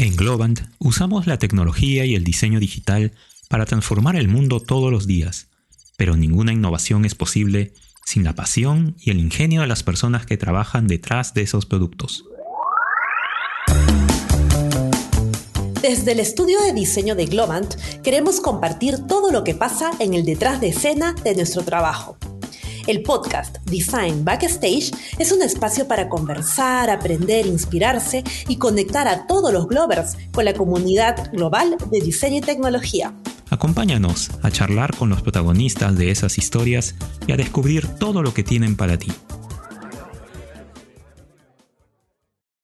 En Globant usamos la tecnología y el diseño digital para transformar el mundo todos los días, pero ninguna innovación es posible sin la pasión y el ingenio de las personas que trabajan detrás de esos productos. Desde el estudio de diseño de Globant queremos compartir todo lo que pasa en el detrás de escena de nuestro trabajo. El podcast Design Backstage es un espacio para conversar, aprender, inspirarse y conectar a todos los Glovers con la comunidad global de diseño y tecnología. Acompáñanos a charlar con los protagonistas de esas historias y a descubrir todo lo que tienen para ti.